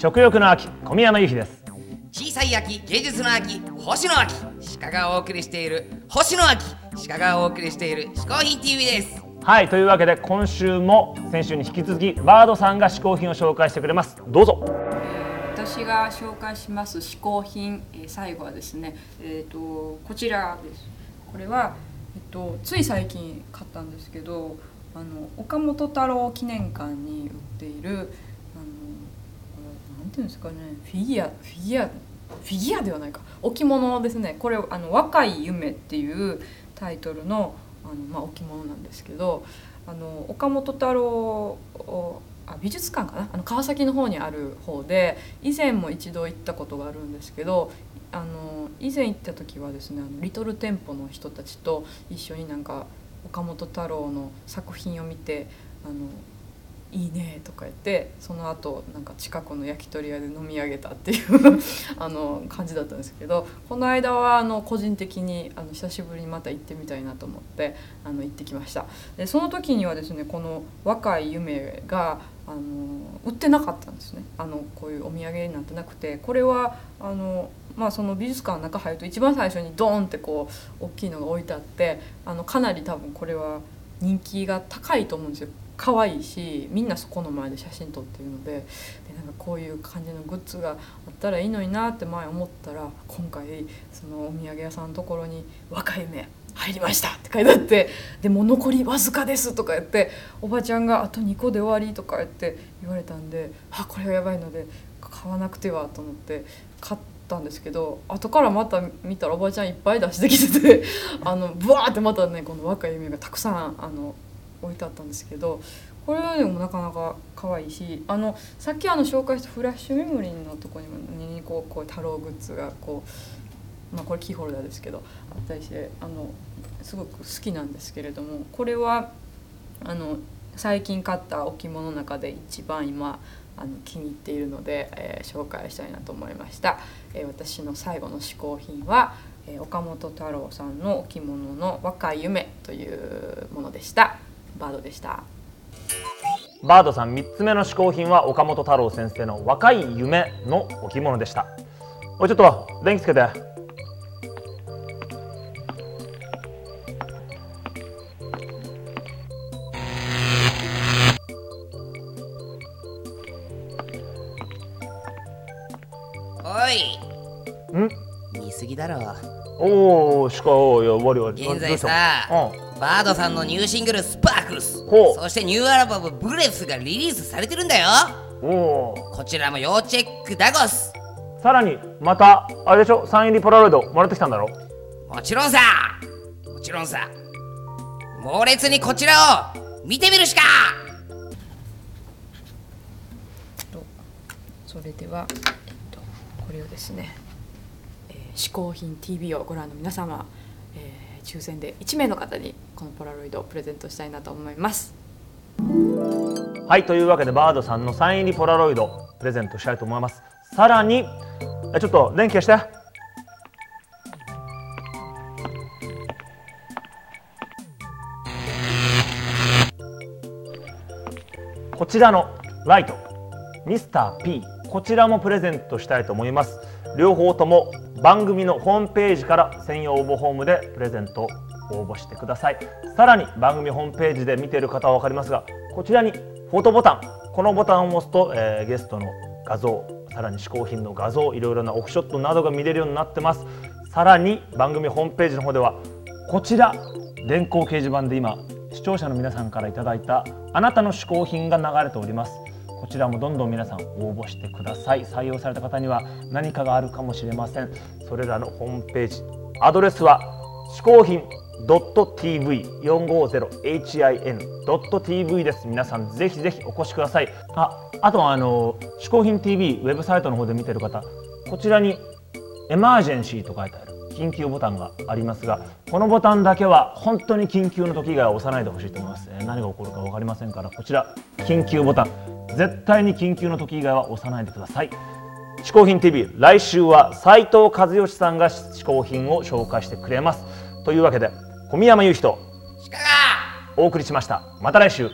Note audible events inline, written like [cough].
食欲の秋小宮山由紀です。小さい秋芸術の秋星の秋鹿がお送りしている星の秋鹿がお送りしている嗜好品 TV です。はいというわけで今週も先週に引き続きバードさんが嗜好品を紹介してくれます。どうぞ。私が紹介します嗜好品、えー、最後はですね、えーと、こちらです。これは、えっと、つい最近買ったんですけどあの岡本太郎記念館に売っているうんですかね。フィギュアフィギュアフィギュアではないか。置物ですね。これあの「若い夢」っていうタイトルのあの、まあ、置物なんですけどあの岡本太郎あ美術館かな？あの川崎の方にある方で以前も一度行ったことがあるんですけどあの以前行った時はですねあのリトル店舗の人たちと一緒になんか岡本太郎の作品を見てあのいいねとか言ってその後なんか近くの焼き鳥屋で飲み上げたっていう [laughs] あの感じだったんですけどこの間はあの個人的にあの久しぶりにまた行ってみたいなと思ってあの行ってきました。でその時にはですねこの「若い夢が」あの売ってなかったんですね。あのこういうお土産になってなくてこれはあの、まあ、その美術館の中入ると一番最初にドーンってこう大きいのが置いてあってあのかなり多分これは人気が高いと思うんですよ。可愛いしみんなそこの前で写真撮ってるのででなんかこういう感じのグッズがあったらいいのになって前思ったら今回そのお土産屋さんのところに「若い夢入りました」って書いてあって「でも残りわずかです」とか言っておばちゃんが「あと2個で終わり」とか言って言われたんで「あこれはやばいので買わなくては」と思って買ったんですけど後からまた見たらおばちゃんいっぱい出してきててあのブワーってまたねこの若い夢がたくさんあの置いてあったんですけどこれでもなかなか可愛いしあのさっきあの紹介したフラッシュメモリーのとこにもにこうこう太郎グッズがこう、まあ、これキーホルダーですけどあったりしてあのすごく好きなんですけれどもこれはあの最近買った置物の中で一番今あの気に入っているので、えー、紹介したいなと思いました、えー、私の最後の嗜好品は、えー、岡本太郎さんの置物の「若い夢」というものでした。バードでした。バードさん3つ目の嗜好品は岡本太郎先生の「若い夢」の置物でした。おいちょっと電気つけて。ん？見すぎだろおおしかおや終わりは現在さ、うん、バードさんのニューシングル「スパークルス」そしてニューアルバム「ブレス」がリリースされてるんだよ。おこちらも要チェックだごすさらにまたあれでしょ？サイン入りポラロイドもらってきたんだろ？もちろんさ。もちろんさ。猛烈にこちらを見てみるしか。それでは、えっと、これをですね嗜好品 TV をご覧の皆様、えー、抽選で1名の方にこのポラロイドをプレゼントしたいなと思います。はいというわけでバードさんのサイン入りポラロイドプレゼントしたいと思います。さらにちょっと電気消して。こちらのライトミスター P こちらもプレゼントしたいと思います。両方とも番組のホームページから専用応募フォームでプレゼント応募してください。さらに番組ホームページで見ている方は分かりますがこちらにフォトボタンこのボタンを押すと、えー、ゲストの画像さらに嗜好品の画像いろいろなオフショットなどが見れるようになってます。さらに番組ホームページの方ではこちら電光掲示板で今視聴者の皆さんからいただいたあなたの嗜好品が流れております。こちらもどんどん皆さん応募してください。採用された方には何かがあるかもしれません。それらのホームページアドレスは嗜好品 .tv450hin.tv です。皆さんぜひぜひお越しください。ああとはあの嗜好品 TV ウェブサイトの方で見てる方こちらにエマージェンシーと書いてある。緊急ボタンがありますがこのボタンだけは本当に緊急の時以外は押さないでほしいと思います。何が起こるか分かりませんからこちら緊急ボタン。絶対に緊急の時以外は押さないでください。嗜好品 TV 来週は斉藤和義さんが嗜好品を紹介してくれます。というわけで小宮山雄人お送りしました。また来週